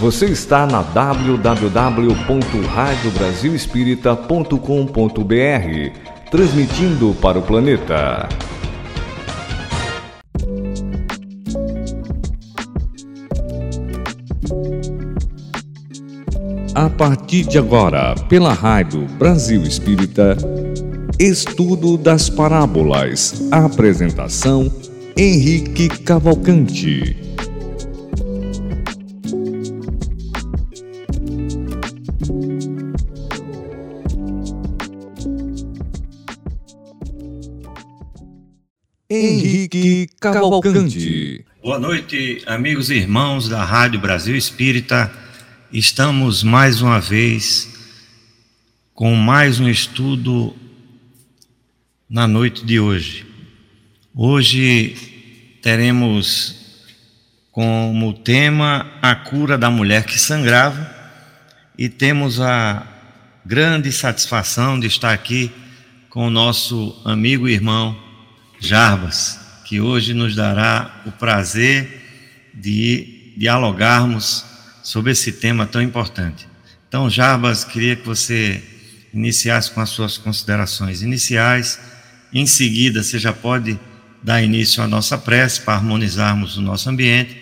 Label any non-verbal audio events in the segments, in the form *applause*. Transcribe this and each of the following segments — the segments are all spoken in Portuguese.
Você está na www.radiobrasilespírita.com.br, transmitindo para o planeta. A partir de agora, pela Rádio Brasil Espírita, Estudo das Parábolas. Apresentação: Henrique Cavalcante. Cavalcante. Boa noite, amigos e irmãos da Rádio Brasil Espírita. Estamos mais uma vez com mais um estudo na noite de hoje. Hoje teremos como tema a cura da mulher que sangrava e temos a grande satisfação de estar aqui com o nosso amigo e irmão Jarbas, que hoje nos dará o prazer de dialogarmos sobre esse tema tão importante. Então, Jarbas, queria que você iniciasse com as suas considerações iniciais. Em seguida, você já pode dar início à nossa prece para harmonizarmos o nosso ambiente.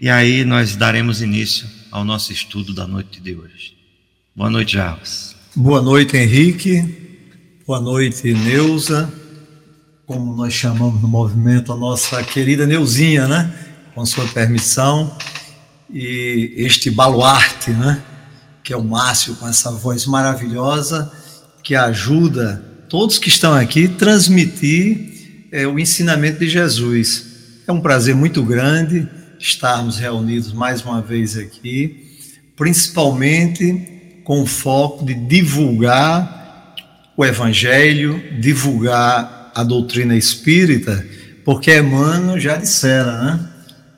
E aí nós daremos início ao nosso estudo da noite de hoje. Boa noite, Jarbas. Boa noite, Henrique. Boa noite, Neuza. Como nós chamamos no movimento a nossa querida Neuzinha, né? Com sua permissão e este baluarte, né? Que é o Márcio com essa voz maravilhosa que ajuda todos que estão aqui a transmitir é, o ensinamento de Jesus. É um prazer muito grande estarmos reunidos mais uma vez aqui, principalmente com o foco de divulgar o Evangelho, divulgar a doutrina espírita, porque Emmanuel já dissera, né?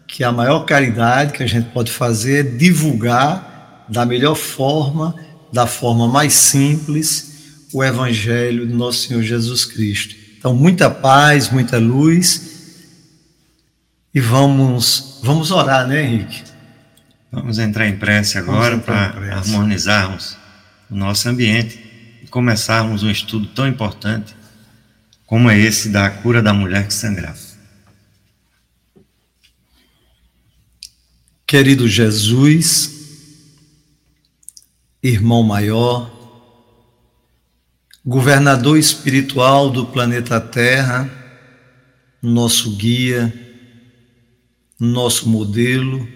que a maior caridade que a gente pode fazer é divulgar da melhor forma, da forma mais simples, o Evangelho do nosso Senhor Jesus Cristo. Então, muita paz, muita luz. E vamos, vamos orar, né, Henrique? Vamos entrar em prece agora para harmonizarmos o nosso ambiente e começarmos um estudo tão importante como é esse da cura da mulher que sangrava. Querido Jesus, irmão maior, governador espiritual do planeta Terra, nosso guia, nosso modelo,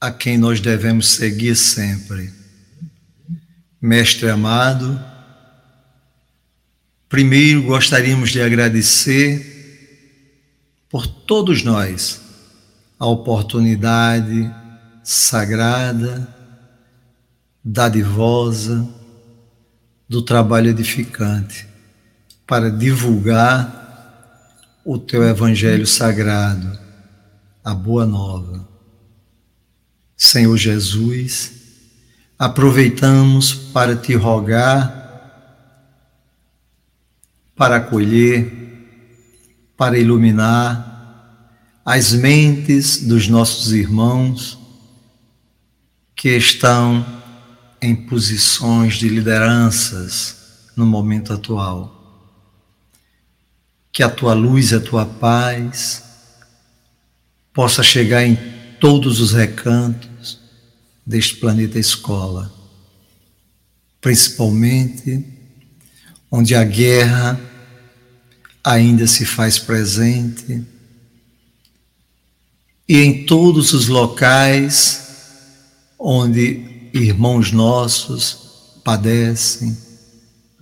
a quem nós devemos seguir sempre. Mestre amado, primeiro gostaríamos de agradecer por todos nós a oportunidade sagrada, dadivosa do trabalho edificante para divulgar o teu evangelho sagrado, a boa nova. Senhor Jesus, aproveitamos para te rogar para acolher, para iluminar as mentes dos nossos irmãos que estão em posições de lideranças no momento atual. Que a tua luz a tua paz possa chegar em todos os recantos deste planeta escola, principalmente onde a guerra ainda se faz presente e em todos os locais onde irmãos nossos padecem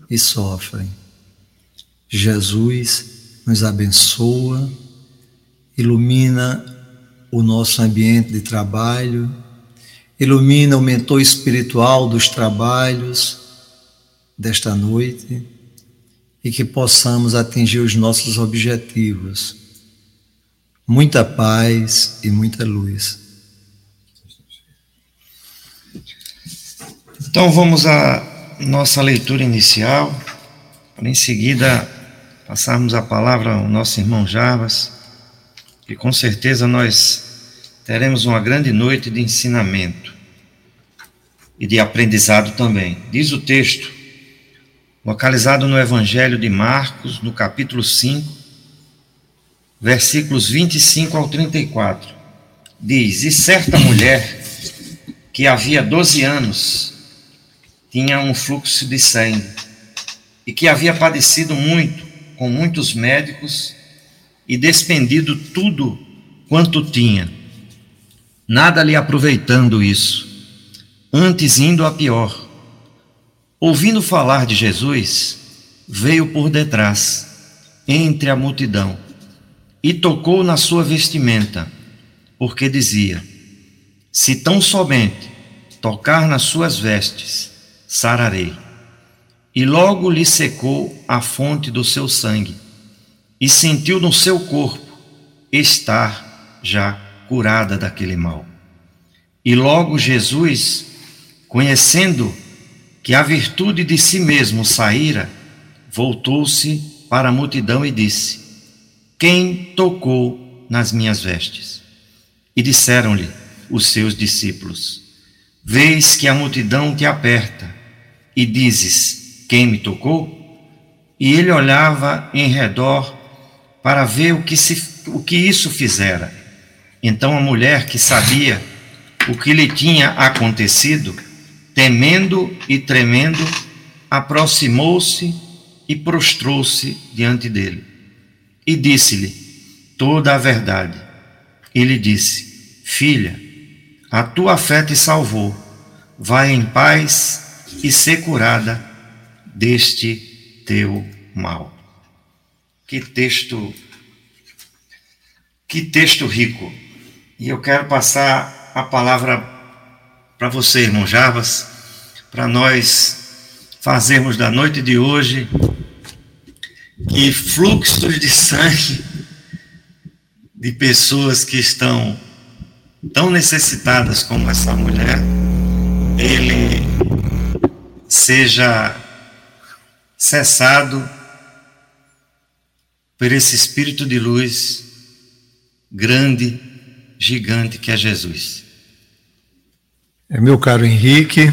e sofrem. Jesus nos abençoa, ilumina o nosso ambiente de trabalho, ilumina o mentor espiritual dos trabalhos desta noite e que possamos atingir os nossos objetivos muita paz e muita luz. Então vamos à nossa leitura inicial, para em seguida passarmos a palavra ao nosso irmão Javas, que com certeza nós teremos uma grande noite de ensinamento e de aprendizado também. Diz o texto, localizado no Evangelho de Marcos, no capítulo 5, versículos 25 ao 34. Diz: E certa mulher, que havia 12 anos, tinha um fluxo de sangue, e que havia padecido muito com muitos médicos e despendido tudo quanto tinha, nada lhe aproveitando isso, antes indo a pior. Ouvindo falar de Jesus, veio por detrás, entre a multidão, e tocou na sua vestimenta, porque dizia: Se tão somente tocar nas suas vestes, sararei. E logo lhe secou a fonte do seu sangue, e sentiu no seu corpo estar já curada daquele mal. E logo Jesus, conhecendo que a virtude de si mesmo saíra, voltou-se para a multidão e disse: Quem tocou nas minhas vestes? E disseram-lhe os seus discípulos: Vês que a multidão te aperta e dizes: Quem me tocou? E ele olhava em redor para ver o que, se, o que isso fizera. Então a mulher que sabia o que lhe tinha acontecido, temendo e tremendo, aproximou-se e prostrou-se diante dele. E disse-lhe toda a verdade. Ele disse: Filha, a tua fé te salvou. Vai em paz e ser curada deste teu mal. Que texto, que texto rico. E eu quero passar a palavra para você, irmão Javas, para nós fazermos da noite de hoje que fluxos de sangue de pessoas que estão tão necessitadas como essa mulher, ele seja cessado por esse espírito de luz grande, gigante que é Jesus. É, meu caro Henrique,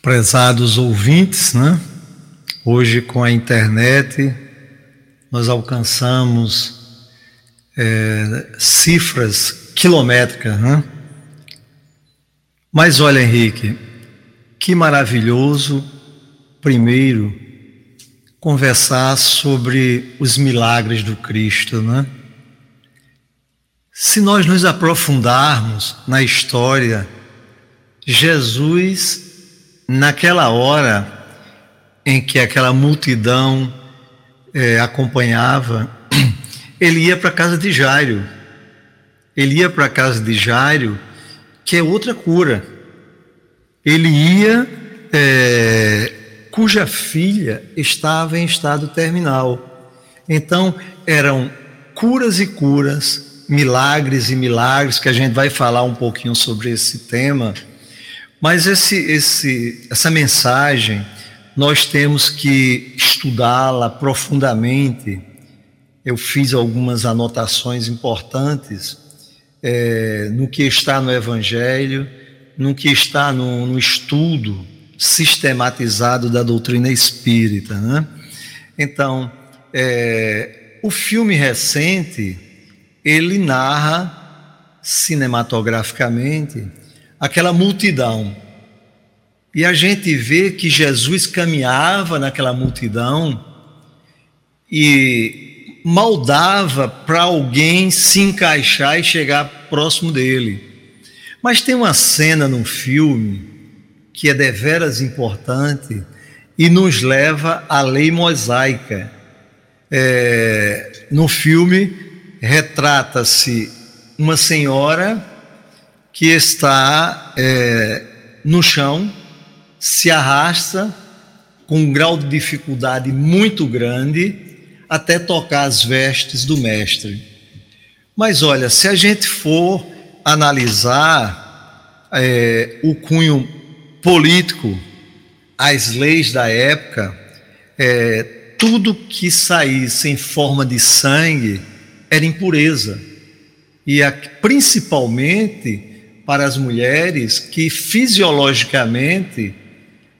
prezados ouvintes, né? Hoje com a internet nós alcançamos é, cifras quilométricas, né? Mas olha, Henrique, que maravilhoso, primeiro, conversar sobre os milagres do Cristo, né? Se nós nos aprofundarmos na história, Jesus, naquela hora em que aquela multidão é, acompanhava, *clears throat* ele ia para a casa de Jairo. Ele ia para a casa de Jairo, que é outra cura. Ele ia, é, cuja filha estava em estado terminal. Então, eram curas e curas, milagres e milagres, que a gente vai falar um pouquinho sobre esse tema. Mas esse, esse, essa mensagem, nós temos que estudá-la profundamente. Eu fiz algumas anotações importantes é, no que está no Evangelho, no que está no, no estudo sistematizado da doutrina espírita. Né? Então, é, o filme recente, ele narra cinematograficamente aquela multidão. E a gente vê que Jesus caminhava naquela multidão e maldava para alguém se encaixar e chegar próximo dele. Mas tem uma cena no filme que é deveras importante e nos leva à lei mosaica. É, no filme retrata-se uma senhora que está é, no chão, se arrasta com um grau de dificuldade muito grande até tocar as vestes do mestre. Mas olha, se a gente for analisar é, o cunho político, as leis da época, é, tudo que saísse em forma de sangue era impureza. e a, principalmente para as mulheres que fisiologicamente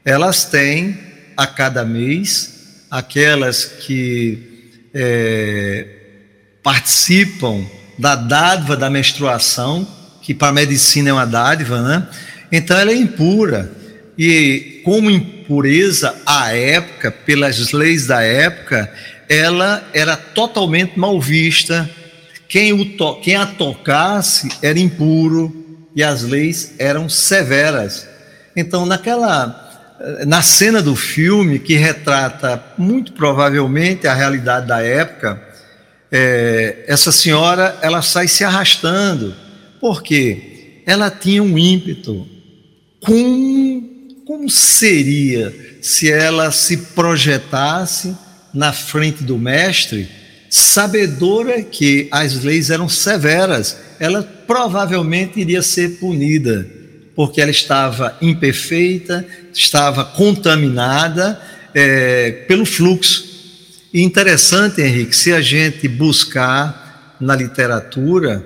elas têm a cada mês, aquelas que é, participam da dádiva da menstruação, que para a medicina é uma dádiva, né? Então ela é impura. E como impureza à época, pelas leis da época, ela era totalmente mal vista. Quem, to quem a tocasse era impuro e as leis eram severas. Então, naquela na cena do filme que retrata muito provavelmente a realidade da época, é, essa senhora ela sai se arrastando, porque ela tinha um ímpeto. Como, como seria se ela se projetasse na frente do mestre, sabedora que as leis eram severas, ela provavelmente iria ser punida, porque ela estava imperfeita, estava contaminada é, pelo fluxo. E interessante, Henrique, se a gente buscar na literatura,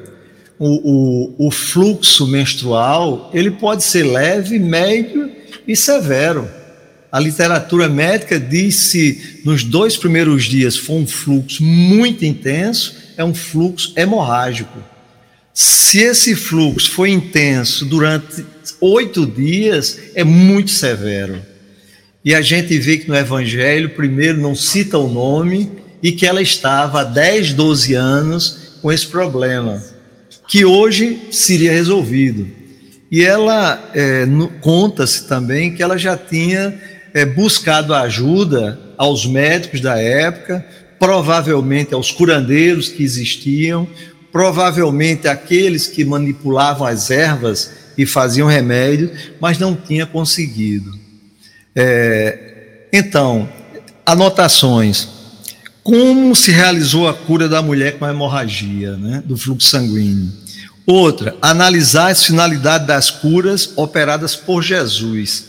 o, o, o fluxo menstrual, ele pode ser leve, médio e severo. A literatura médica diz se nos dois primeiros dias for um fluxo muito intenso, é um fluxo hemorrágico. Se esse fluxo foi intenso durante oito dias, é muito severo. E a gente vê que no Evangelho, primeiro, não cita o nome e que ela estava há 10, 12 anos com esse problema, que hoje seria resolvido. E ela é, conta-se também que ela já tinha é, buscado ajuda aos médicos da época, provavelmente aos curandeiros que existiam, provavelmente aqueles que manipulavam as ervas e faziam remédio, mas não tinha conseguido. É, então, anotações. Como se realizou a cura da mulher com a hemorragia, né, do fluxo sanguíneo? Outra, analisar as finalidades das curas operadas por Jesus.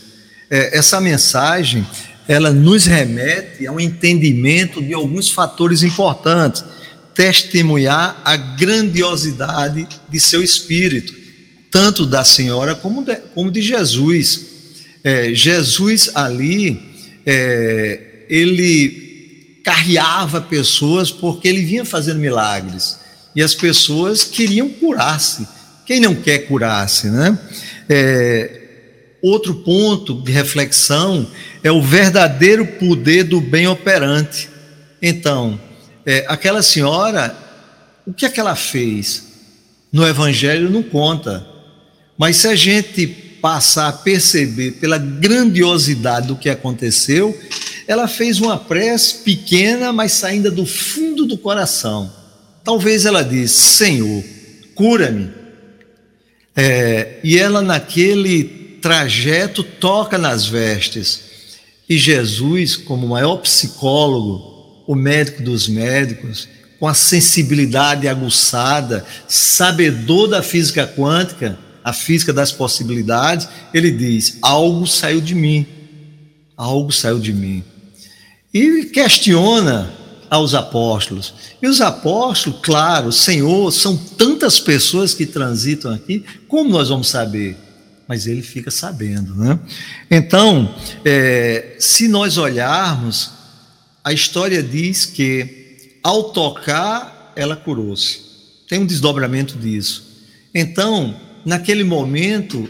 É, essa mensagem, ela nos remete a um entendimento de alguns fatores importantes testemunhar a grandiosidade de seu espírito, tanto da senhora como de, como de Jesus. É, Jesus ali, é, ele carreava pessoas porque ele vinha fazendo milagres e as pessoas queriam curar-se. Quem não quer curar-se, né? É, outro ponto de reflexão é o verdadeiro poder do bem operante. Então, é, aquela senhora, o que é que ela fez? No Evangelho não conta. Mas se a gente passar a perceber pela grandiosidade do que aconteceu, ela fez uma prece pequena, mas saindo do fundo do coração. Talvez ela disse: Senhor, cura-me. É, e ela, naquele trajeto, toca nas vestes. E Jesus, como maior psicólogo, o médico dos médicos, com a sensibilidade aguçada, sabedor da física quântica, a física das possibilidades, ele diz: algo saiu de mim, algo saiu de mim. E questiona aos apóstolos. E os apóstolos, claro, Senhor, são tantas pessoas que transitam aqui, como nós vamos saber? Mas ele fica sabendo, né? Então, é, se nós olharmos a história diz que ao tocar ela curou-se. Tem um desdobramento disso. Então, naquele momento,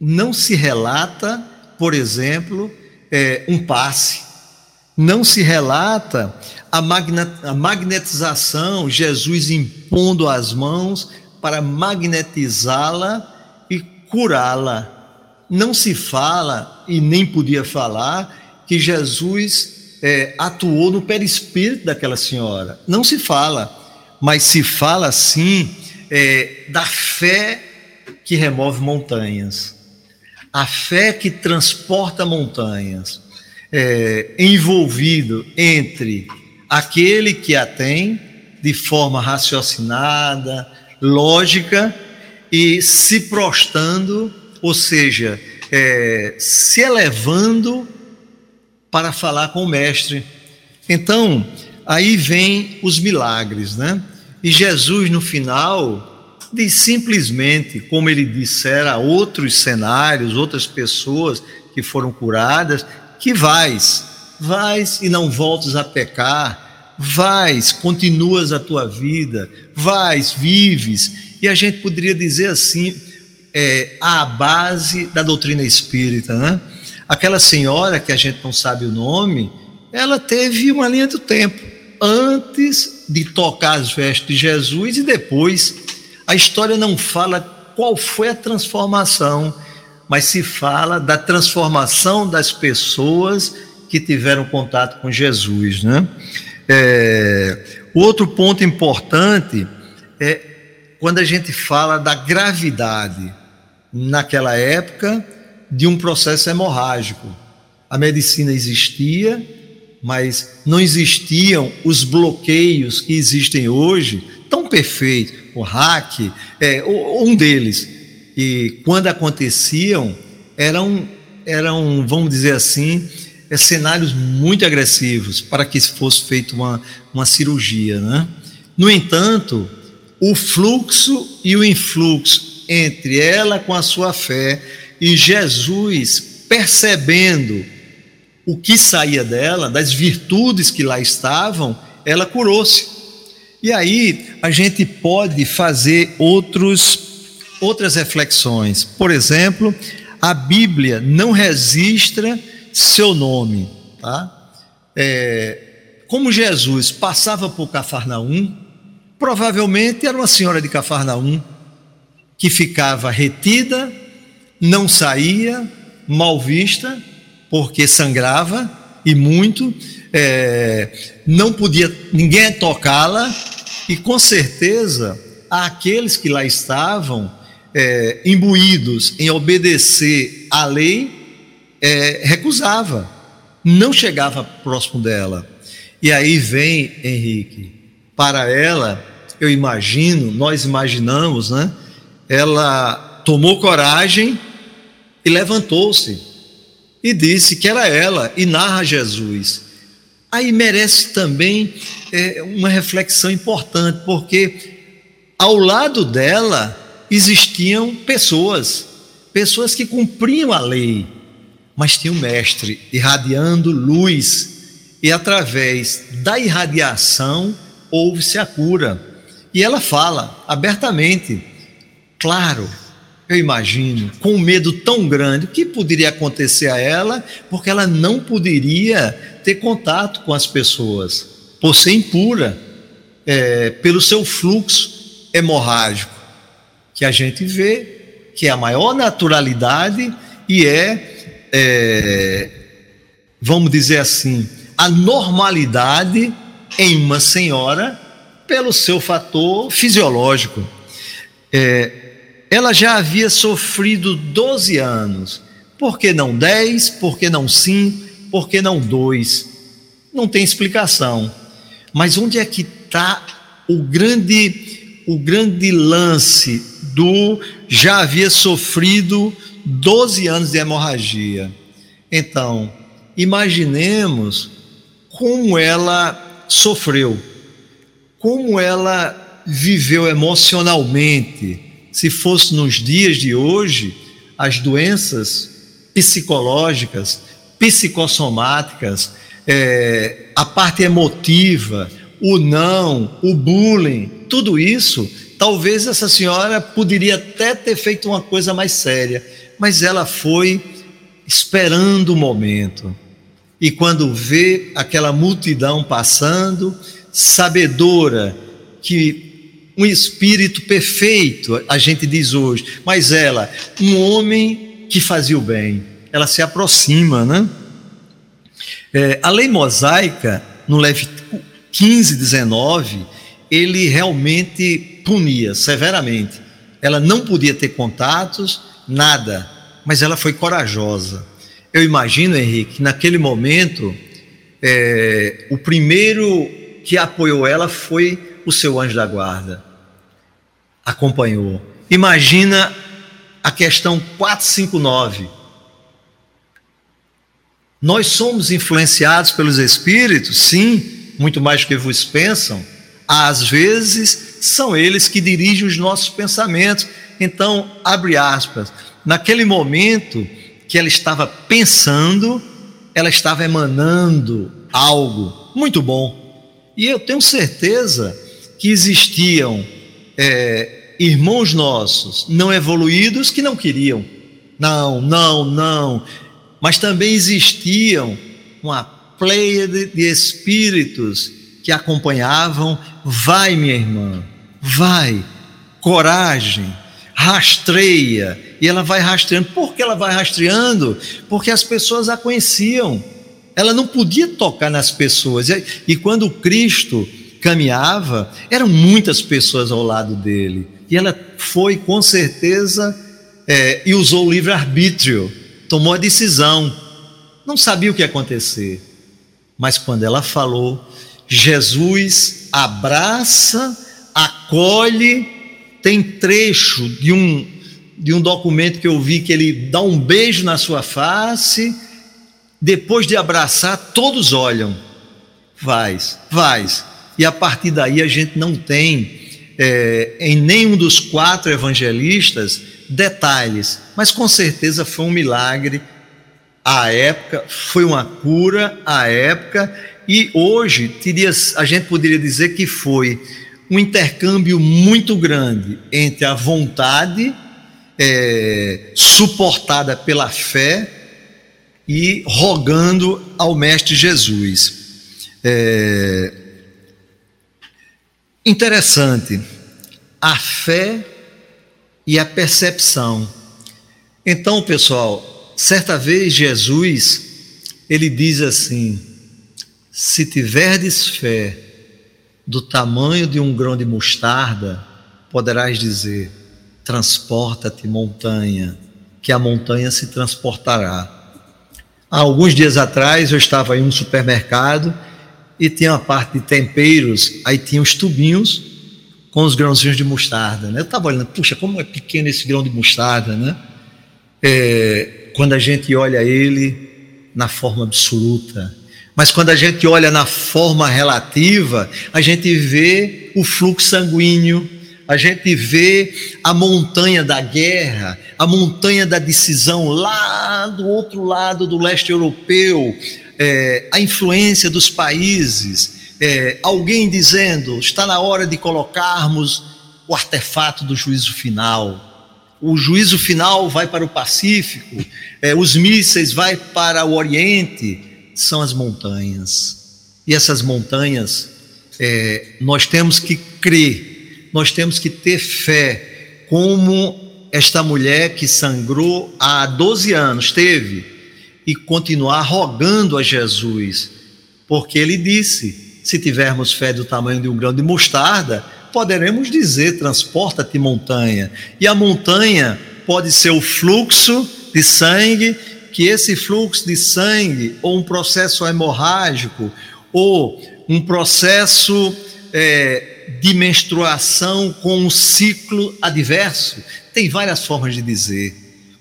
não se relata, por exemplo, é, um passe, não se relata a, a magnetização, Jesus impondo as mãos para magnetizá-la e curá-la. Não se fala, e nem podia falar, que Jesus é, atuou no perispírito daquela senhora. Não se fala, mas se fala sim é, da fé que remove montanhas, a fé que transporta montanhas, é, envolvido entre aquele que a tem de forma raciocinada, lógica e se prostando, ou seja, é, se elevando para falar com o mestre. Então, aí vem os milagres, né? E Jesus, no final, diz simplesmente, como ele dissera a outros cenários, outras pessoas que foram curadas, que vais, vais e não voltes a pecar, vais, continuas a tua vida, vais, vives. E a gente poderia dizer assim, é, a base da doutrina espírita, né? Aquela senhora que a gente não sabe o nome, ela teve uma linha do tempo antes de tocar as vestes de Jesus e depois. A história não fala qual foi a transformação, mas se fala da transformação das pessoas que tiveram contato com Jesus, né? É, outro ponto importante é quando a gente fala da gravidade naquela época de um processo hemorrágico. A medicina existia, mas não existiam os bloqueios que existem hoje, tão perfeitos. O hack é um deles. E quando aconteciam, eram, eram vamos dizer assim, é, cenários muito agressivos para que fosse feita uma, uma cirurgia. Né? No entanto, o fluxo e o influxo entre ela com a sua fé e Jesus, percebendo o que saía dela, das virtudes que lá estavam, ela curou-se. E aí a gente pode fazer outros, outras reflexões. Por exemplo, a Bíblia não registra seu nome. Tá? É, como Jesus passava por Cafarnaum, provavelmente era uma senhora de Cafarnaum que ficava retida não saía, mal vista, porque sangrava e muito, é, não podia ninguém tocá-la, e com certeza aqueles que lá estavam é, imbuídos em obedecer à lei, é, recusava, não chegava próximo dela. E aí vem Henrique, para ela, eu imagino, nós imaginamos, né? Ela tomou coragem e levantou-se e disse que era ela, e narra Jesus. Aí merece também é, uma reflexão importante, porque ao lado dela existiam pessoas, pessoas que cumpriam a lei, mas tinha o um mestre irradiando luz, e através da irradiação houve-se a cura. E ela fala abertamente: claro, eu imagino, com um medo tão grande, o que poderia acontecer a ela, porque ela não poderia ter contato com as pessoas, por ser impura, é, pelo seu fluxo hemorrágico, que a gente vê que é a maior naturalidade e é, é vamos dizer assim, a normalidade em uma senhora pelo seu fator fisiológico. É, ela já havia sofrido 12 anos. Por que não 10? Por que não 5? Por que não 2? Não tem explicação. Mas onde é que está o grande, o grande lance do já havia sofrido 12 anos de hemorragia? Então, imaginemos como ela sofreu, como ela viveu emocionalmente se fosse nos dias de hoje, as doenças psicológicas, psicossomáticas, é, a parte emotiva, o não, o bullying, tudo isso, talvez essa senhora poderia até ter feito uma coisa mais séria, mas ela foi esperando o momento. E quando vê aquela multidão passando, sabedora que um espírito perfeito, a gente diz hoje, mas ela, um homem que fazia o bem, ela se aproxima, né? É, a lei mosaica, no Levítico 15, 19, ele realmente punia severamente. Ela não podia ter contatos, nada, mas ela foi corajosa. Eu imagino, Henrique, naquele momento, é, o primeiro que apoiou ela foi o seu anjo da guarda acompanhou. Imagina a questão 459. Nós somos influenciados pelos espíritos? Sim, muito mais do que vos pensam. Às vezes, são eles que dirigem os nossos pensamentos. Então, abre aspas, naquele momento que ela estava pensando, ela estava emanando algo muito bom. E eu tenho certeza que existiam é, irmãos nossos não evoluídos que não queriam. Não, não, não. Mas também existiam uma pleia de, de espíritos que acompanhavam. Vai, minha irmã, vai, coragem, rastreia. E ela vai rastreando. Por que ela vai rastreando? Porque as pessoas a conheciam. Ela não podia tocar nas pessoas. E, e quando Cristo caminhava, eram muitas pessoas ao lado dele. E ela foi, com certeza, é, e usou o livre-arbítrio, tomou a decisão. Não sabia o que ia acontecer. Mas quando ela falou, Jesus abraça, acolhe, tem trecho de um, de um documento que eu vi que ele dá um beijo na sua face, depois de abraçar, todos olham. Vais, vais. E a partir daí a gente não tem é, em nenhum dos quatro evangelistas detalhes, mas com certeza foi um milagre à época, foi uma cura à época, e hoje teria, a gente poderia dizer que foi um intercâmbio muito grande entre a vontade é, suportada pela fé e rogando ao Mestre Jesus. É, interessante, a fé e a percepção. Então, pessoal, certa vez Jesus, ele diz assim: se tiverdes fé do tamanho de um grão de mostarda, poderás dizer: transporta-te, montanha, que a montanha se transportará. Há alguns dias atrás eu estava em um supermercado e tinha uma parte de temperos, aí tinha os tubinhos com os grãozinhos de mostarda. Né? Eu estava olhando, puxa, como é pequeno esse grão de mostarda, né? É, quando a gente olha ele na forma absoluta. Mas quando a gente olha na forma relativa, a gente vê o fluxo sanguíneo, a gente vê a montanha da guerra, a montanha da decisão lá do outro lado do leste europeu, é, a influência dos países, é, alguém dizendo está na hora de colocarmos o artefato do juízo final. O juízo final vai para o Pacífico, é, os mísseis vai para o Oriente, são as montanhas. E essas montanhas, é, nós temos que crer, nós temos que ter fé, como esta mulher que sangrou há 12 anos teve, e continuar rogando a Jesus, porque ele disse: se tivermos fé do tamanho de um grão de mostarda, poderemos dizer: transporta-te montanha. E a montanha pode ser o fluxo de sangue, que esse fluxo de sangue, ou um processo hemorrágico, ou um processo é, de menstruação com um ciclo adverso, tem várias formas de dizer,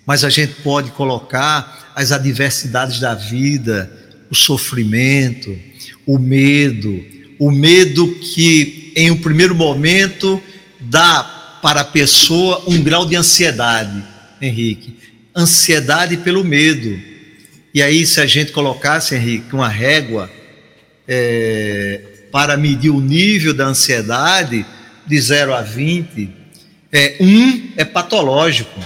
mas a gente pode colocar as adversidades da vida, o sofrimento, o medo, o medo que em um primeiro momento dá para a pessoa um grau de ansiedade, Henrique, ansiedade pelo medo. E aí, se a gente colocasse, Henrique, uma régua é, para medir o nível da ansiedade de 0 a 20, é, um é patológico.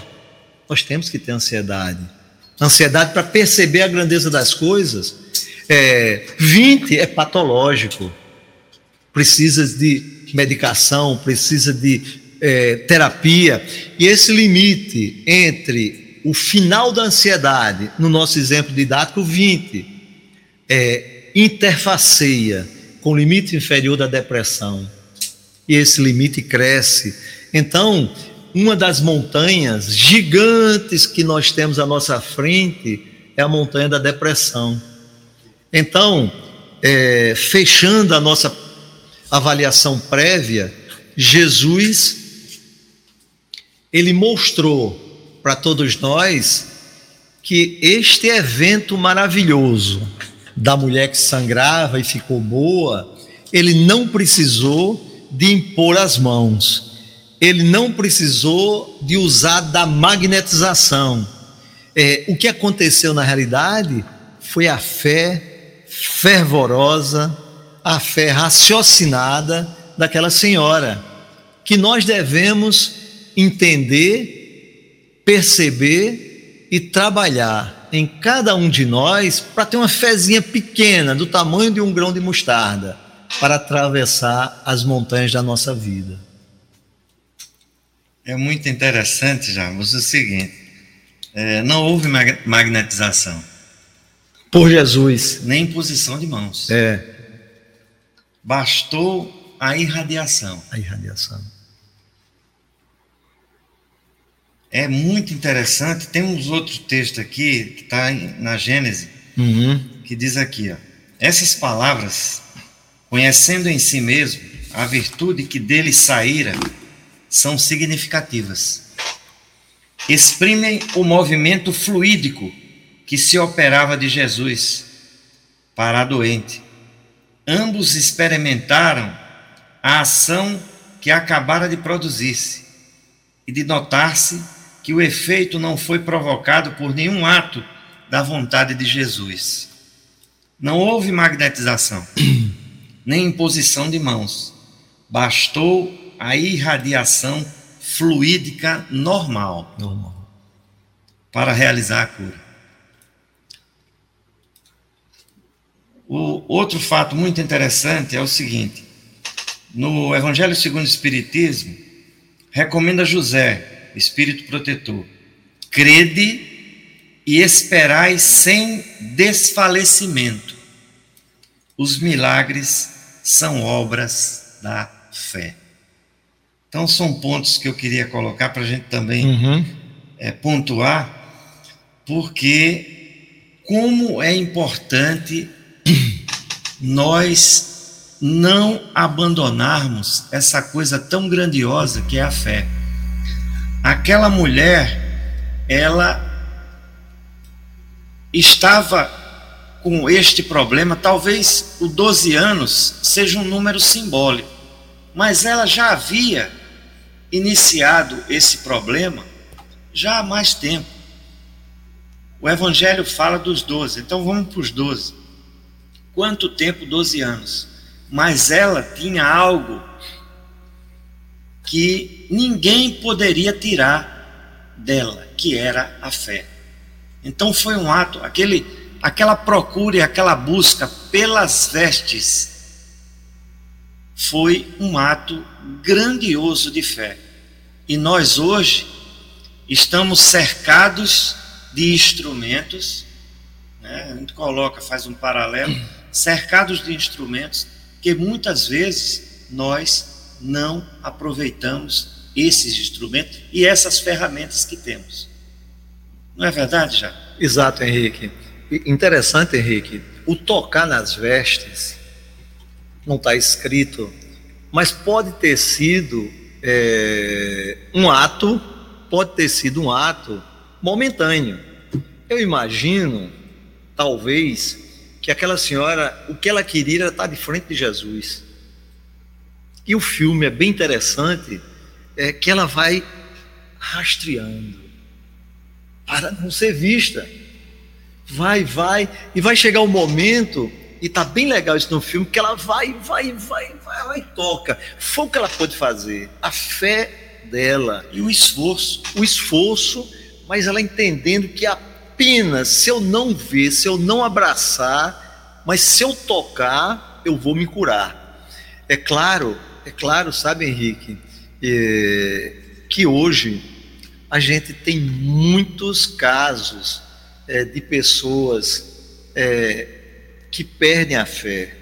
Nós temos que ter ansiedade. Ansiedade para perceber a grandeza das coisas é, 20 é patológico, precisa de medicação, precisa de é, terapia. E esse limite entre o final da ansiedade, no nosso exemplo didático, 20, é, interfaceia com o limite inferior da depressão. E esse limite cresce. Então, uma das montanhas gigantes que nós temos à nossa frente é a montanha da depressão. Então, é, fechando a nossa avaliação prévia, Jesus, ele mostrou para todos nós que este evento maravilhoso da mulher que sangrava e ficou boa, ele não precisou de impor as mãos. Ele não precisou de usar da magnetização. É, o que aconteceu na realidade foi a fé fervorosa, a fé raciocinada daquela senhora, que nós devemos entender, perceber e trabalhar em cada um de nós para ter uma fezinha pequena, do tamanho de um grão de mostarda, para atravessar as montanhas da nossa vida. É muito interessante, Jarbas, o seguinte: é, não houve magnetização. Por Jesus. Nem imposição de mãos. É. Bastou a irradiação. A irradiação. É muito interessante. Temos outro texto aqui, que está na Gênesis, uhum. que diz aqui: ó, essas palavras, conhecendo em si mesmo a virtude que dele saíra, são significativas. Exprimem o movimento fluídico que se operava de Jesus para a doente. Ambos experimentaram a ação que acabara de produzir-se e de notar-se que o efeito não foi provocado por nenhum ato da vontade de Jesus. Não houve magnetização, *clears throat* nem imposição de mãos. Bastou a irradiação fluídica normal, normal. para realizar a cura. O outro fato muito interessante é o seguinte: no Evangelho segundo o Espiritismo, recomenda José, Espírito protetor, crede e esperai sem desfalecimento. Os milagres são obras da fé. Então, são pontos que eu queria colocar para a gente também uhum. é, pontuar, porque como é importante nós não abandonarmos essa coisa tão grandiosa que é a fé. Aquela mulher, ela estava com este problema, talvez o 12 anos seja um número simbólico, mas ela já havia iniciado esse problema já há mais tempo. O Evangelho fala dos doze, então vamos para os doze. Quanto tempo? Doze anos. Mas ela tinha algo que ninguém poderia tirar dela, que era a fé. Então foi um ato, aquele, aquela procura e aquela busca pelas vestes foi um ato grandioso de fé. E nós hoje estamos cercados de instrumentos, né? a gente coloca, faz um paralelo, *clears throat* cercados de instrumentos que muitas vezes nós não aproveitamos esses instrumentos e essas ferramentas que temos. Não é verdade, já? Exato, Henrique. Interessante, Henrique, o tocar nas vestes não está escrito, mas pode ter sido é, um ato, pode ter sido um ato momentâneo. Eu imagino, talvez, que aquela senhora, o que ela queria era estar de frente de Jesus. E o filme é bem interessante, é que ela vai rastreando para não ser vista. Vai, vai, e vai chegar o um momento e tá bem legal isso no filme, que ela vai, vai, vai, vai, vai e toca. Foi o que ela pôde fazer. A fé dela. E o esforço. O esforço, mas ela entendendo que apenas se eu não ver, se eu não abraçar, mas se eu tocar, eu vou me curar. É claro, é claro, sabe, Henrique, é, que hoje a gente tem muitos casos é, de pessoas é, que perdem a fé.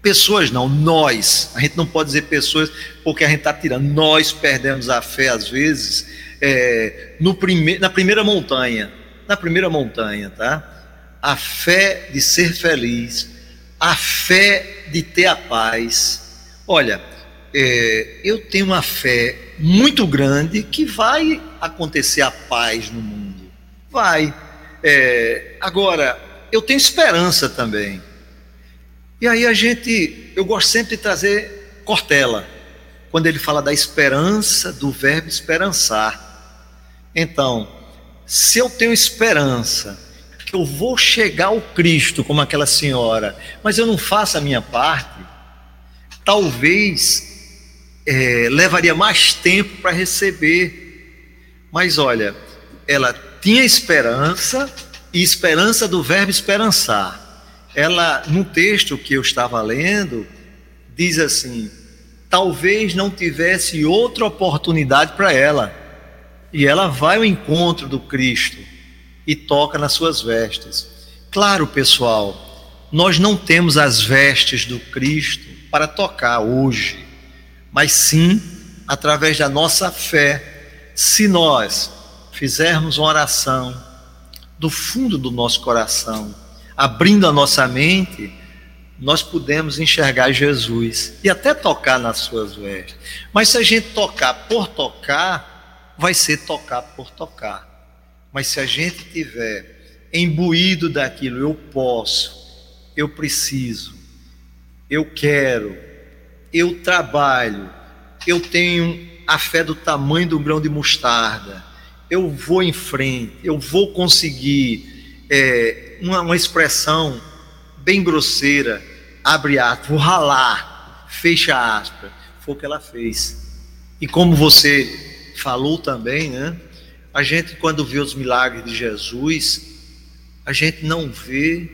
Pessoas não, nós. A gente não pode dizer pessoas porque a gente está tirando. Nós perdemos a fé, às vezes, é, no prime na primeira montanha. Na primeira montanha, tá? A fé de ser feliz, a fé de ter a paz. Olha, é, eu tenho uma fé muito grande que vai acontecer a paz no mundo. Vai. É, agora, eu tenho esperança também. E aí a gente, eu gosto sempre de trazer Cortella. quando ele fala da esperança, do verbo esperançar. Então, se eu tenho esperança que eu vou chegar ao Cristo como aquela senhora, mas eu não faço a minha parte, talvez é, levaria mais tempo para receber. Mas olha, ela tinha esperança e esperança do verbo esperançar. Ela, no texto que eu estava lendo, diz assim: talvez não tivesse outra oportunidade para ela. E ela vai ao encontro do Cristo e toca nas suas vestes. Claro, pessoal, nós não temos as vestes do Cristo para tocar hoje, mas sim através da nossa fé. Se nós fizermos uma oração do fundo do nosso coração, abrindo a nossa mente, nós podemos enxergar Jesus e até tocar nas suas vestes. Mas se a gente tocar por tocar, vai ser tocar por tocar. Mas se a gente tiver imbuído daquilo, eu posso, eu preciso, eu quero, eu trabalho, eu tenho a fé do tamanho do grão de mostarda, eu vou em frente, eu vou conseguir é, uma, uma expressão bem grosseira, abre aspas, vou ralar, fecha aspas, foi o que ela fez. E como você falou também, né? A gente quando vê os milagres de Jesus, a gente não vê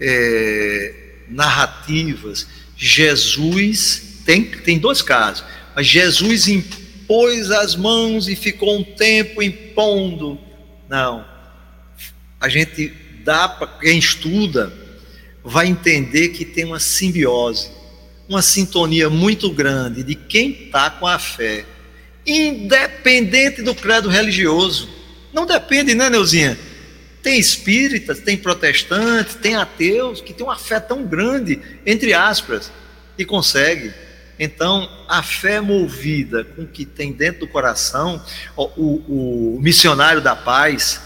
é, narrativas. Jesus tem, tem dois casos, mas Jesus impôs as mãos e ficou um tempo impondo. Não. A gente dá para quem estuda vai entender que tem uma simbiose, uma sintonia muito grande de quem está com a fé, independente do credo religioso. Não depende, né, Neuzinha? Tem espíritas, tem protestantes, tem ateus que tem uma fé tão grande, entre aspas, e consegue. Então, a fé movida com o que tem dentro do coração, o, o, o missionário da paz,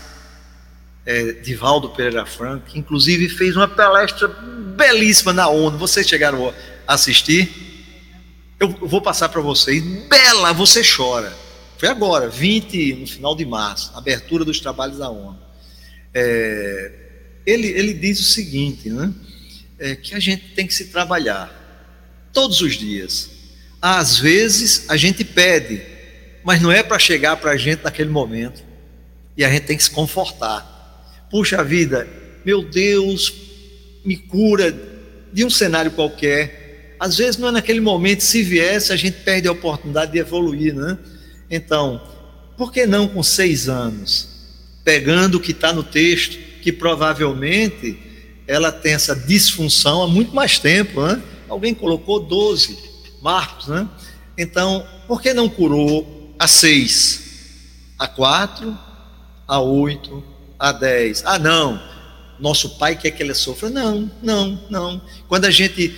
é, Divaldo Pereira Franco, que inclusive fez uma palestra belíssima na ONU. Vocês chegaram a assistir? Eu vou passar para vocês. Bela, você chora. Foi agora, 20, no final de março, abertura dos trabalhos da ONU. É, ele, ele diz o seguinte, né? É, que a gente tem que se trabalhar todos os dias. Às vezes a gente pede, mas não é para chegar para a gente naquele momento. E a gente tem que se confortar. Puxa vida, meu Deus, me cura de um cenário qualquer. Às vezes não é naquele momento, se viesse, a gente perde a oportunidade de evoluir, né? Então, por que não com seis anos? Pegando o que está no texto, que provavelmente ela tem essa disfunção há muito mais tempo, né? Alguém colocou 12 marcos, né? Então, por que não curou a seis, a quatro, a oito, a 10. Ah, não, nosso pai quer que ele sofra. Não, não, não. Quando a gente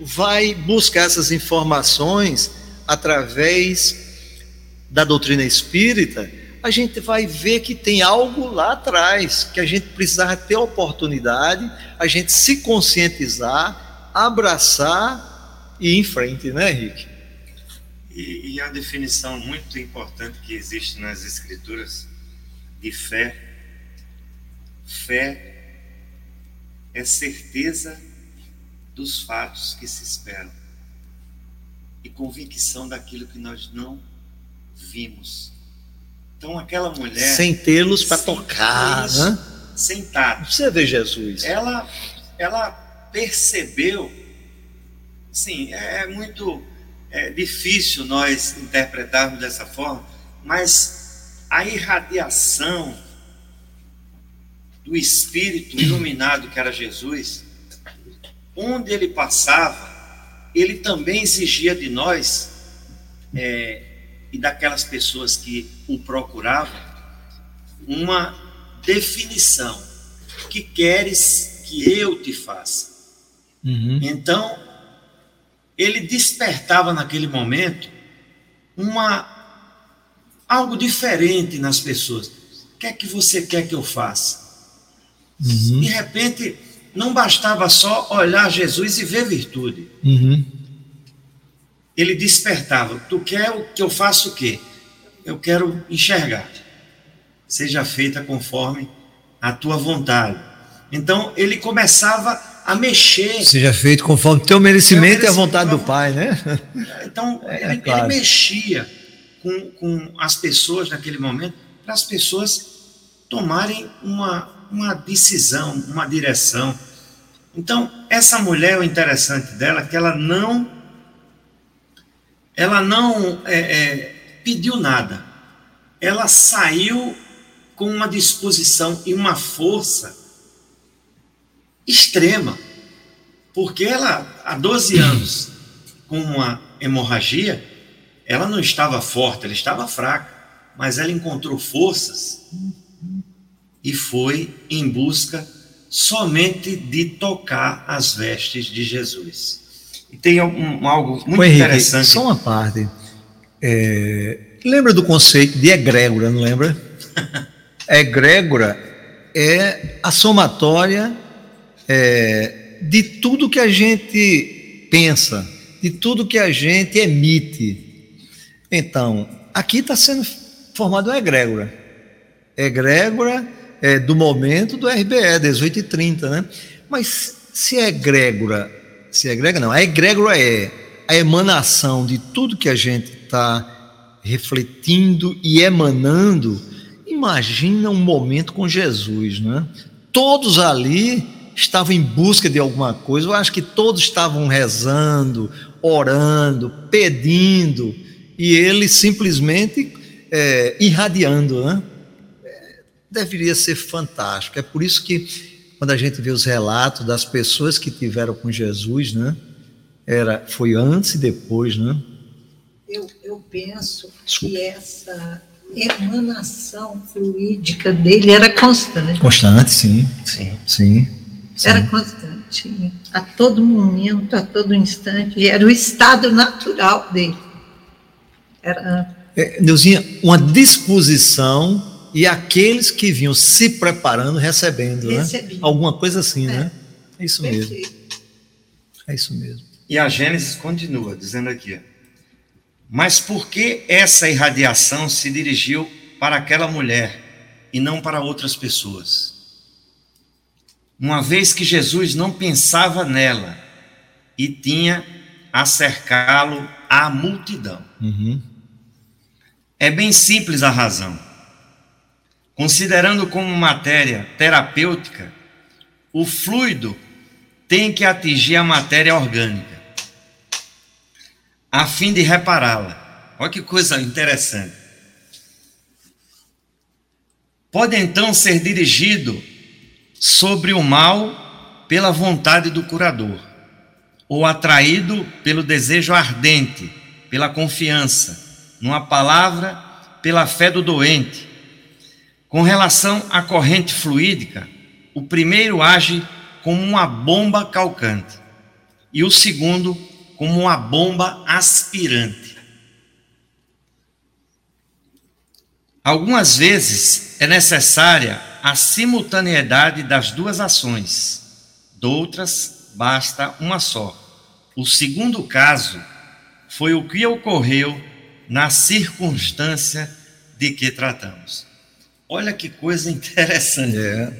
vai buscar essas informações através da doutrina espírita, a gente vai ver que tem algo lá atrás que a gente precisava ter oportunidade, a gente se conscientizar, abraçar e ir em frente, né, Henrique? E, e a definição muito importante que existe nas escrituras de fé Fé é certeza dos fatos que se esperam e convicção daquilo que nós não vimos. Então, aquela mulher. Sem tê-los para tocar, né? Sentado. Você vê Jesus. Ela, ela percebeu. Sim, é muito é difícil nós interpretarmos dessa forma, mas a irradiação do Espírito iluminado que era Jesus, onde ele passava, ele também exigia de nós é, e daquelas pessoas que o procuravam uma definição que queres que eu te faça. Uhum. Então, ele despertava naquele momento uma algo diferente nas pessoas. O que é que você quer que eu faça? Uhum. De repente, não bastava só olhar Jesus e ver virtude. Uhum. ele despertava. Tu quer que eu faça o quê? Eu quero enxergar. Seja feita conforme a tua vontade. Então ele começava a mexer. Seja feito conforme teu merecimento, e a vontade do Pai, né? Então *laughs* é, ele, claro. ele, mexia com, com as pessoas naquele momento para as pessoas tomarem uma, uma decisão, uma direção. Então, essa mulher, o interessante dela é que ela não ela não é, é, pediu nada. Ela saiu com uma disposição e uma força extrema. Porque ela, há 12 anos, com uma hemorragia, ela não estava forte, ela estava fraca, mas ela encontrou forças e foi em busca somente de tocar as vestes de Jesus. E tem um, algo muito Henrique, interessante. Só uma parte. É, lembra do conceito de egrégora, não lembra? *laughs* egrégora é a somatória é, de tudo que a gente pensa, de tudo que a gente emite. Então, aqui está sendo formado uma egrégora. Egrégora é, do momento do RBE, 18h30, né? Mas se é egrégora se egrega, não. A egrégora é a emanação de tudo que a gente está refletindo e emanando. Imagina um momento com Jesus, né? Todos ali estavam em busca de alguma coisa. Eu acho que todos estavam rezando, orando, pedindo, e ele simplesmente é, irradiando, né? Deveria ser fantástico. É por isso que quando a gente vê os relatos das pessoas que tiveram com Jesus, né? Era, foi antes e depois, né? Eu, eu penso Desculpa. que essa emanação fluídica dele era constante. Constante, sim. Sim. Sim. sim. Era constante. A todo momento, a todo instante. Era o estado natural dele. Era. É, Neuzinha, uma disposição e aqueles que vinham se preparando, recebendo, né? Alguma coisa assim, é. né? É isso Perfeito. mesmo. É isso mesmo. E a Gênesis continua dizendo aqui: Mas por que essa irradiação se dirigiu para aquela mulher e não para outras pessoas? Uma vez que Jesus não pensava nela e tinha a cercá-lo a multidão. Uhum. É bem simples a razão. Considerando como matéria terapêutica, o fluido tem que atingir a matéria orgânica, a fim de repará-la. Olha que coisa interessante. Pode então ser dirigido sobre o mal pela vontade do curador, ou atraído pelo desejo ardente, pela confiança, numa palavra, pela fé do doente, com relação à corrente fluídica, o primeiro age como uma bomba calcante e o segundo como uma bomba aspirante. Algumas vezes é necessária a simultaneidade das duas ações, doutras basta uma só. O segundo caso foi o que ocorreu na circunstância de que tratamos. Olha que coisa interessante. É.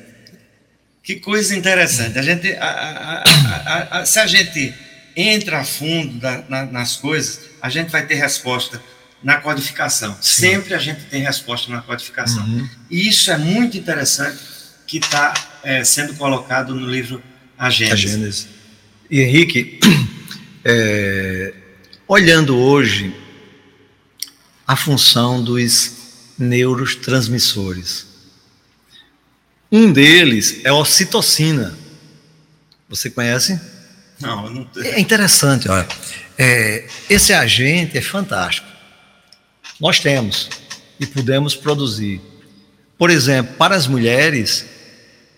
Que coisa interessante. A gente, a, a, a, se a gente entra a fundo da, na, nas coisas, a gente vai ter resposta na codificação. Sim. Sempre a gente tem resposta na codificação. Uhum. E isso é muito interessante que está é, sendo colocado no livro A Gênesis. E Henrique, *clears throat* é, olhando hoje a função dos neurotransmissores. Um deles é a ocitocina. Você conhece? Não, eu não É interessante, olha. É, esse agente é fantástico. Nós temos e podemos produzir. Por exemplo, para as mulheres,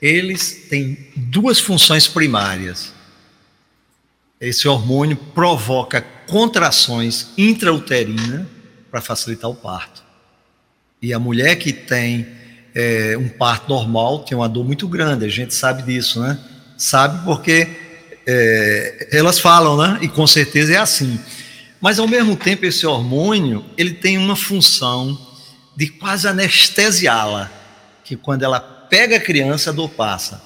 eles têm duas funções primárias. Esse hormônio provoca contrações intrauterinas para facilitar o parto. E a mulher que tem é, um parto normal tem uma dor muito grande, a gente sabe disso, né? Sabe porque é, elas falam, né? E com certeza é assim. Mas ao mesmo tempo esse hormônio, ele tem uma função de quase anestesiá-la, que quando ela pega a criança, a dor passa.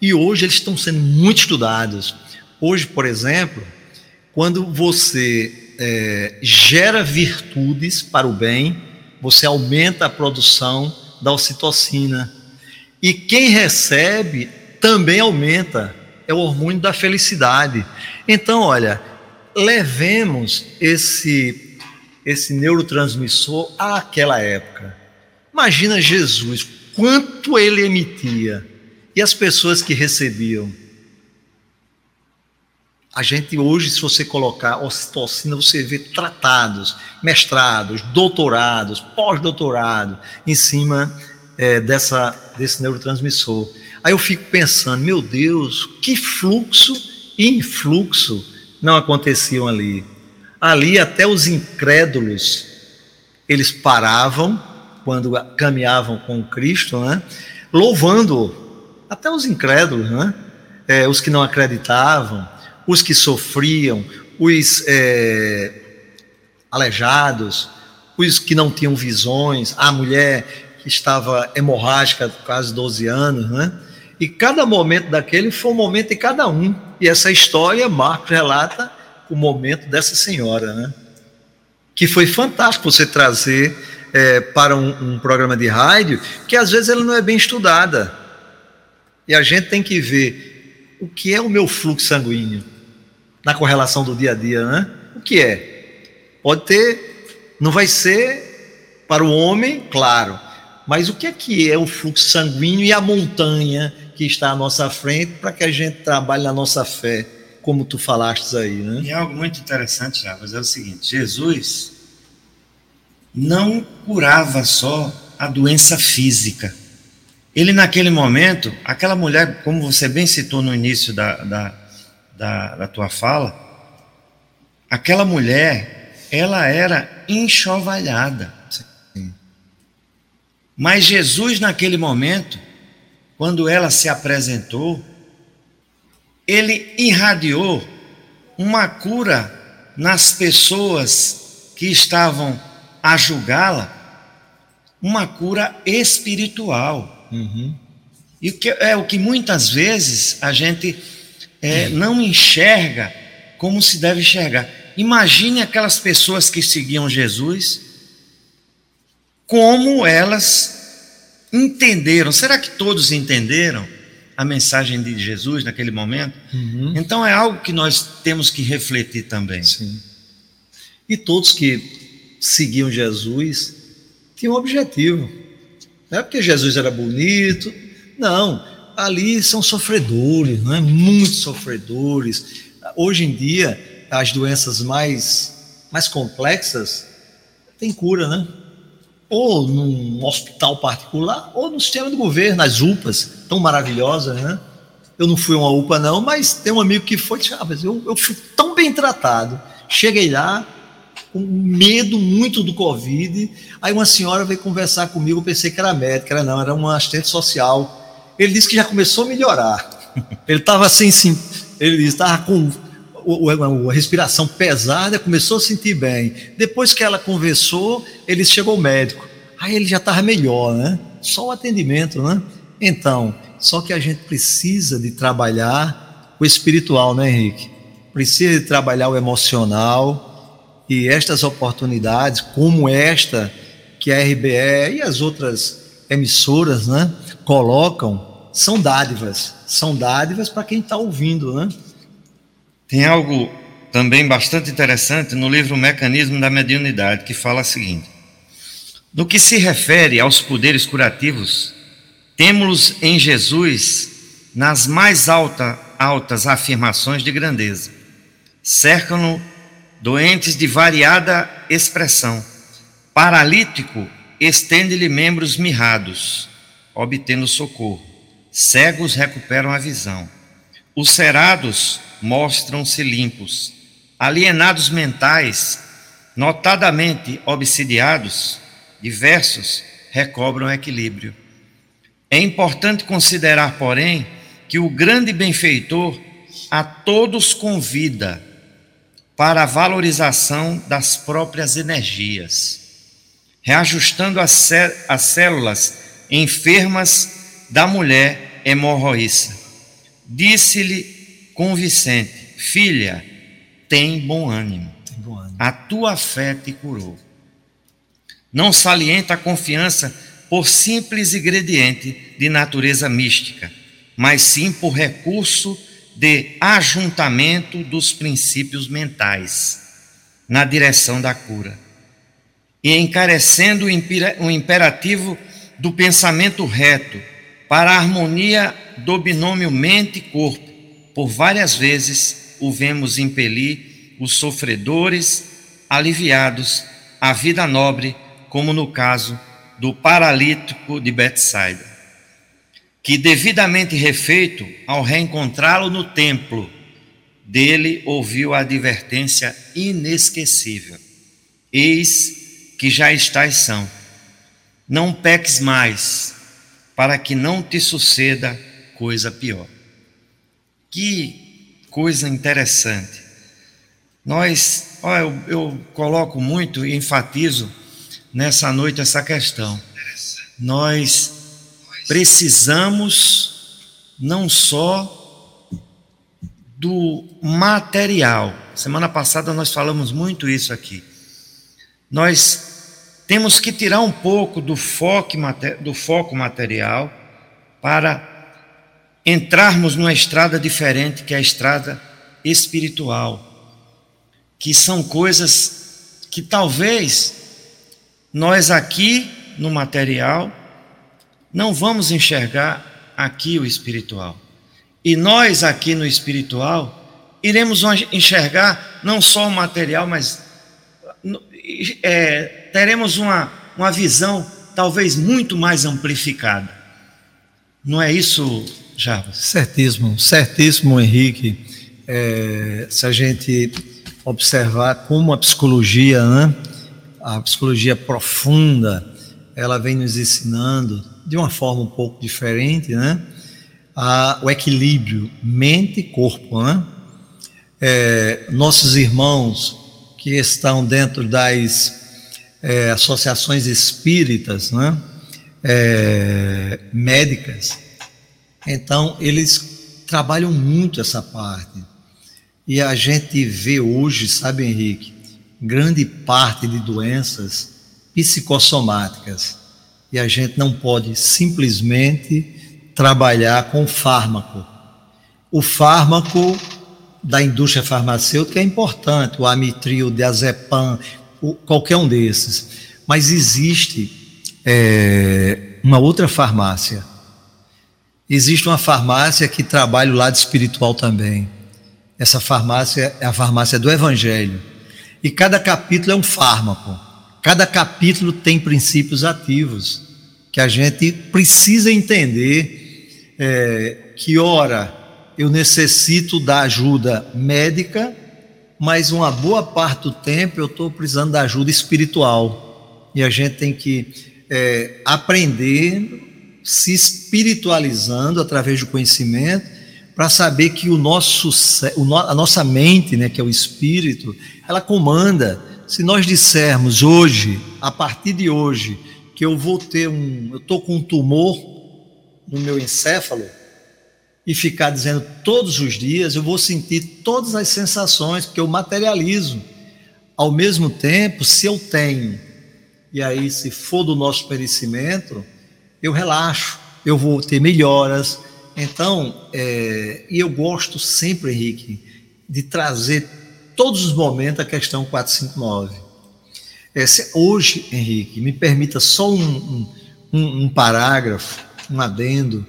E hoje eles estão sendo muito estudados. Hoje, por exemplo, quando você é, gera virtudes para o bem, você aumenta a produção da ocitocina. E quem recebe também aumenta, é o hormônio da felicidade. Então, olha, levemos esse esse neurotransmissor àquela época. Imagina Jesus, quanto ele emitia e as pessoas que recebiam. A gente hoje, se você colocar ocitocina, você vê tratados, mestrados, doutorados, pós-doutorado em cima é, dessa, desse neurotransmissor. Aí eu fico pensando, meu Deus, que fluxo e influxo não aconteciam ali. Ali até os incrédulos, eles paravam quando caminhavam com Cristo, né? louvando até os incrédulos, né? É, os que não acreditavam, os que sofriam, os é, aleijados, os que não tinham visões, a mulher que estava hemorrágica quase 12 anos, né? E cada momento daquele foi um momento de cada um. E essa história, Marcos relata o momento dessa senhora, né? Que foi fantástico você trazer é, para um, um programa de rádio, que às vezes ela não é bem estudada. E a gente tem que ver o que é o meu fluxo sanguíneo na correlação do dia a dia, né? O que é? Pode ter, não vai ser para o homem, claro, mas o que é que é o fluxo sanguíneo e a montanha que está à nossa frente para que a gente trabalhe na nossa fé, como tu falaste aí, né? E algo muito interessante, Javas, é o seguinte: Jesus não curava só a doença física. Ele, naquele momento, aquela mulher, como você bem citou no início da, da, da, da tua fala, aquela mulher, ela era enxovalhada. Mas Jesus, naquele momento, quando ela se apresentou, ele irradiou uma cura nas pessoas que estavam a julgá-la, uma cura espiritual. Uhum. E que é o que muitas vezes a gente é, não enxerga como se deve enxergar. Imagine aquelas pessoas que seguiam Jesus, como elas entenderam. Será que todos entenderam a mensagem de Jesus naquele momento? Uhum. Então é algo que nós temos que refletir também. Sim. E todos que seguiam Jesus tinham um objetivo. Não é porque Jesus era bonito, não ali são sofredores, não é? Muitos sofredores. Hoje em dia, as doenças mais, mais complexas têm cura, né? Ou num hospital particular, ou no sistema do governo, nas UPAs, tão maravilhosas, né? Eu não fui uma UPA, não, mas tem um amigo que foi, ah, mas eu, eu fui tão bem tratado. Cheguei lá, com medo muito do Covid. Aí uma senhora veio conversar comigo, eu pensei que era médica, era não, era uma assistente social ele disse que já começou a melhorar. Ele estava assim, sim, ele estava com a respiração pesada, começou a sentir bem. Depois que ela conversou, ele chegou ao médico. Aí ele já estava melhor, né? Só o atendimento, né? Então, só que a gente precisa de trabalhar o espiritual, né, Henrique? Precisa de trabalhar o emocional e estas oportunidades, como esta que a RBE e as outras emissoras, né, colocam são dádivas, são dádivas para quem está ouvindo, né? Tem algo também bastante interessante no livro Mecanismo da Mediunidade, que fala o seguinte: No que se refere aos poderes curativos, temos em Jesus nas mais alta, altas afirmações de grandeza. Cercam-no doentes de variada expressão. Paralítico, estende-lhe membros mirrados, obtendo socorro. Cegos recuperam a visão, os cerados mostram-se limpos, alienados mentais, notadamente obsidiados, diversos recobram equilíbrio. É importante considerar, porém, que o grande benfeitor a todos convida para a valorização das próprias energias, reajustando as, células enfermas da mulher hemorroíça. Disse-lhe com Vicente: Filha, tem bom ânimo. Tem bom ânimo. A tua fé te curou. Não salienta a confiança por simples ingrediente de natureza mística, mas sim por recurso de ajuntamento dos princípios mentais na direção da cura e encarecendo o imperativo do pensamento reto para a harmonia do binômio mente-corpo. Por várias vezes o vemos impelir os sofredores aliviados à vida nobre, como no caso do paralítico de Betsaida, que devidamente refeito, ao reencontrá-lo no templo, dele ouviu a advertência inesquecível: Eis que já estás são. Não peques mais, para que não te suceda coisa pior. Que coisa interessante. Nós, ó, eu, eu coloco muito e enfatizo nessa noite essa questão. Nós precisamos não só do material. Semana passada nós falamos muito isso aqui. Nós temos que tirar um pouco do foco, do foco material para entrarmos numa estrada diferente, que é a estrada espiritual, que são coisas que talvez nós aqui no material não vamos enxergar aqui o espiritual. E nós aqui no espiritual iremos enxergar não só o material, mas é, teremos uma, uma visão talvez muito mais amplificada. Não é isso, Java? Certíssimo, certíssimo, Henrique. É, se a gente observar como a psicologia, né? a psicologia profunda, ela vem nos ensinando de uma forma um pouco diferente, né? A, o equilíbrio mente corpo, né? É, nossos irmãos que estão dentro das é, associações espíritas, né? É, médicas, então eles trabalham muito essa parte. E a gente vê hoje, sabe, Henrique, grande parte de doenças psicossomáticas. E a gente não pode simplesmente trabalhar com fármaco. O fármaco da indústria farmacêutica é importante, o amitril, o diazepam, o, qualquer um desses. Mas existe é, uma outra farmácia. Existe uma farmácia que trabalha o lado espiritual também. Essa farmácia é a farmácia do Evangelho e cada capítulo é um fármaco. Cada capítulo tem princípios ativos que a gente precisa entender é, que, ora, eu necessito da ajuda médica, mas uma boa parte do tempo eu estou precisando da ajuda espiritual. E a gente tem que é, aprender se espiritualizando através do conhecimento para saber que o nosso, a nossa mente, né, que é o espírito, ela comanda. Se nós dissermos hoje, a partir de hoje, que eu vou ter um, eu estou com um tumor no meu encéfalo, e ficar dizendo todos os dias, eu vou sentir todas as sensações, porque eu materializo. Ao mesmo tempo, se eu tenho, e aí se for do nosso perecimento, eu relaxo, eu vou ter melhoras, então, é, e eu gosto sempre, Henrique, de trazer todos os momentos a questão 459. É, hoje, Henrique, me permita só um, um, um parágrafo, um adendo.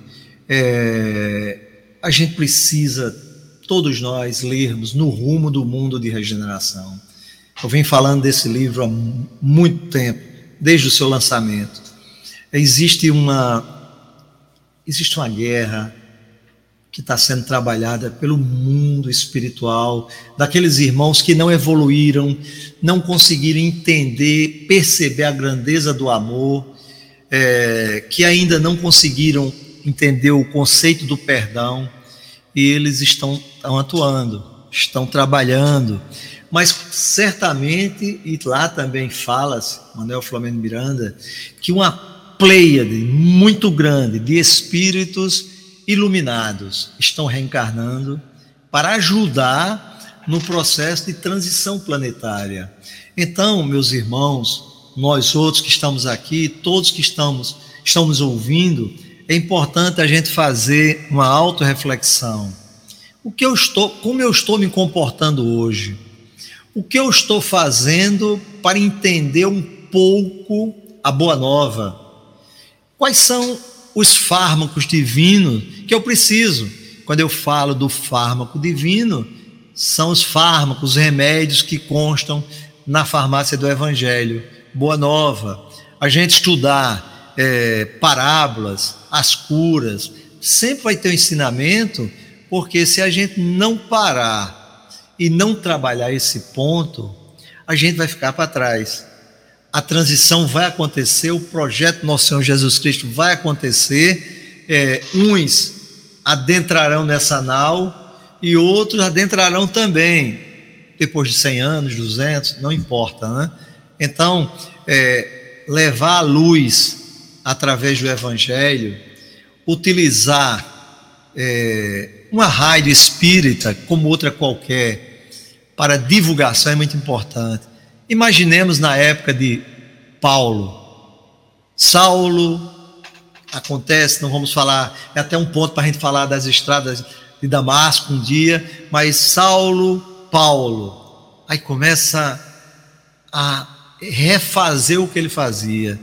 É, a gente precisa, todos nós, lermos No Rumo do Mundo de Regeneração. Eu venho falando desse livro há muito tempo, desde o seu lançamento. Existe uma existe uma guerra que está sendo trabalhada pelo mundo espiritual, daqueles irmãos que não evoluíram, não conseguiram entender, perceber a grandeza do amor, é, que ainda não conseguiram entender o conceito do perdão, e eles estão, estão atuando, estão trabalhando, Mas certamente, e lá também fala-se, Manuel Flamengo Miranda, que uma pleiade muito grande de espíritos iluminados estão reencarnando para ajudar no processo de transição planetária. Então, meus irmãos, nós outros que estamos aqui, todos que estamos, estamos ouvindo, é importante a gente fazer uma autorreflexão. O que eu estou, como eu estou me comportando hoje? O que eu estou fazendo para entender um pouco a boa nova? Quais são os fármacos divinos que eu preciso? Quando eu falo do fármaco divino, são os fármacos, os remédios que constam na farmácia do Evangelho. Boa nova. A gente estudar é, parábolas, as curas, sempre vai ter um ensinamento, porque se a gente não parar e não trabalhar esse ponto, a gente vai ficar para trás. A transição vai acontecer, o projeto Nosso Senhor Jesus Cristo vai acontecer. É, uns adentrarão nessa nau e outros adentrarão também, depois de 100 anos, 200, não importa, né? Então, é, levar a luz através do Evangelho, utilizar é, uma rádio espírita como outra qualquer para divulgação é muito importante. Imaginemos na época de Paulo, Saulo, acontece, não vamos falar, é até um ponto para a gente falar das estradas de Damasco um dia, mas Saulo, Paulo, aí começa a refazer o que ele fazia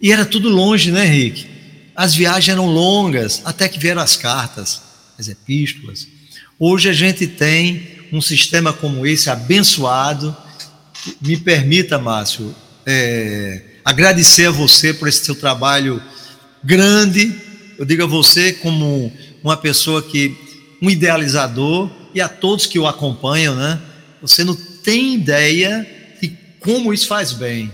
e era tudo longe, né, Henrique? As viagens eram longas, até que vieram as cartas, as epístolas. Hoje a gente tem um sistema como esse, abençoado. Me permita, Márcio, é, agradecer a você por esse seu trabalho grande. Eu digo a você como uma pessoa que, um idealizador, e a todos que o acompanham, né? Você não tem ideia de como isso faz bem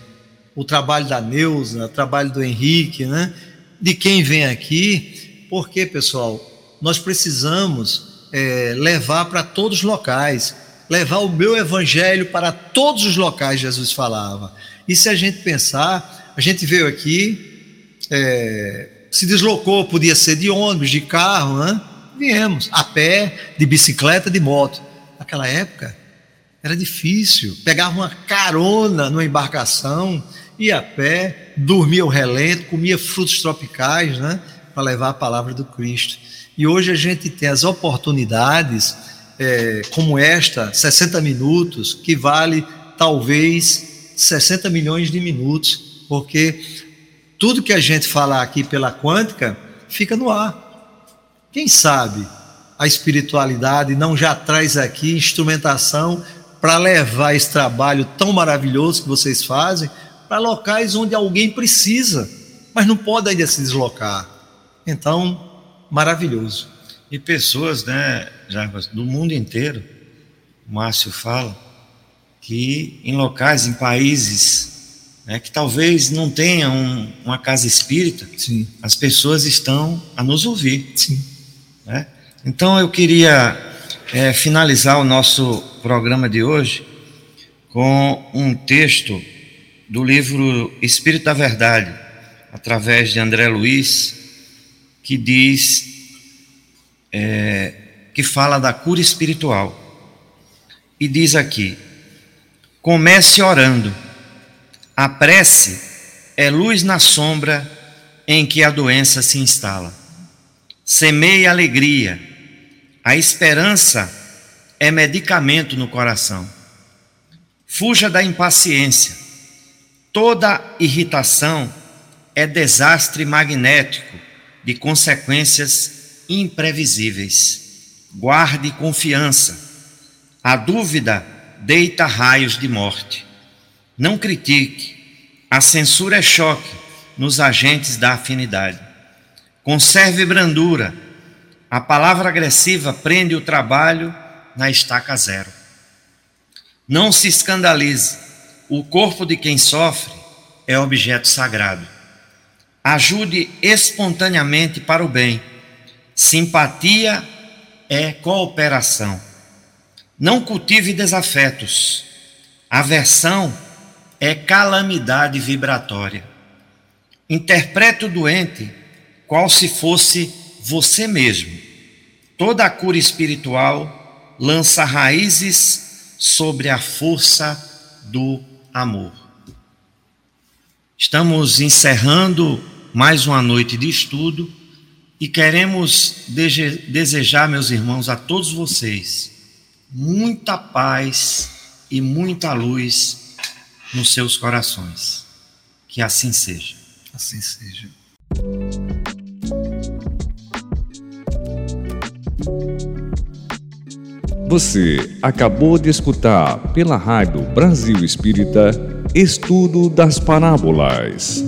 o trabalho da Neuza, o trabalho do Henrique, né? de quem vem aqui, porque, pessoal, nós precisamos é, levar para todos os locais, levar o meu evangelho para todos os locais, Jesus falava. E se a gente pensar, a gente veio aqui, é, se deslocou, podia ser de ônibus, de carro, né? Viemos, a pé, de bicicleta, de moto. Naquela época, era difícil. Pegava uma carona numa embarcação, ia a pé, dormia o relento, comia frutos tropicais, né, para levar a palavra do Cristo. E hoje a gente tem as oportunidades, é, como esta, 60 minutos, que vale talvez 60 milhões de minutos, porque tudo que a gente falar aqui pela quântica fica no ar. Quem sabe a espiritualidade não já traz aqui instrumentação para levar esse trabalho tão maravilhoso que vocês fazem para locais onde alguém precisa, mas não pode ainda se deslocar. Então, maravilhoso. E pessoas, né, Jarbas, do mundo inteiro, o Márcio fala, que em locais, em países né, que talvez não tenham uma casa espírita, Sim. as pessoas estão a nos ouvir. Sim. Né? Então eu queria é, finalizar o nosso programa de hoje com um texto do livro Espírito da Verdade, através de André Luiz, que diz, é, que fala da cura espiritual. E diz aqui: comece orando. A prece é luz na sombra em que a doença se instala. Semeie alegria. A esperança é medicamento no coração. Fuja da impaciência Toda irritação é desastre magnético de consequências imprevisíveis. Guarde confiança. A dúvida deita raios de morte. Não critique. A censura é choque nos agentes da afinidade. Conserve brandura. A palavra agressiva prende o trabalho na estaca zero. Não se escandalize o corpo de quem sofre é objeto sagrado. Ajude espontaneamente para o bem. Simpatia é cooperação. Não cultive desafetos. Aversão é calamidade vibratória. Interprete o doente qual se fosse você mesmo. Toda a cura espiritual lança raízes sobre a força do amor. Estamos encerrando mais uma noite de estudo e queremos desejar, meus irmãos, a todos vocês muita paz e muita luz nos seus corações. Que assim seja. Assim seja. Você acabou de escutar pela Rádio Brasil Espírita Estudo das Parábolas.